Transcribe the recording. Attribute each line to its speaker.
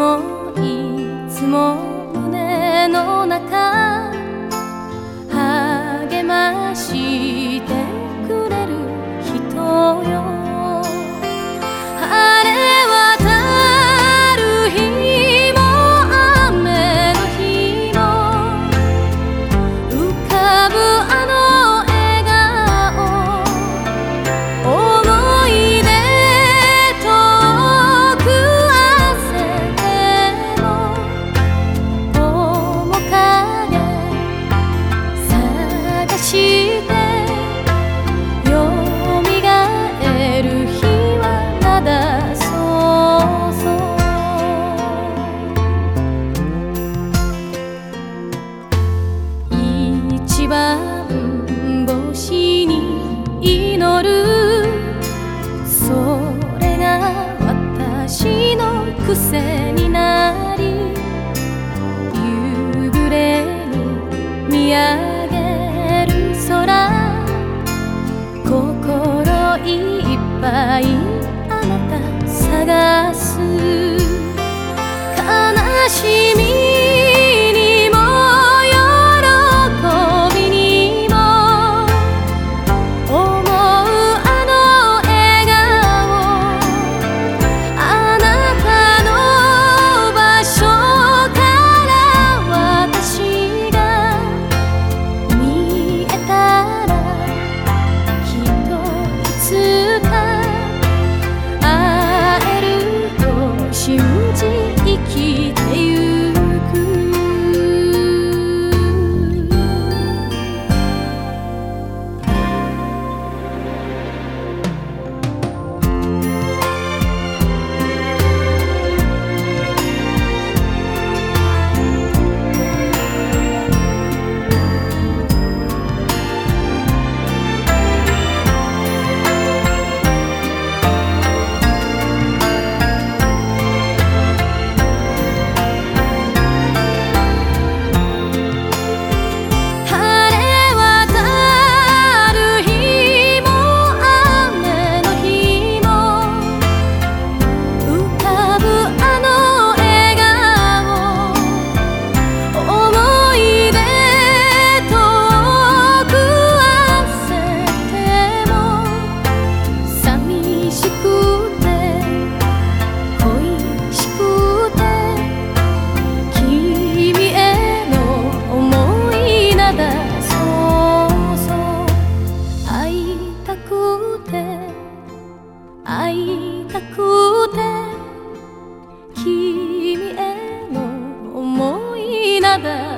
Speaker 1: もいつも胸の中空。心いっぱい The.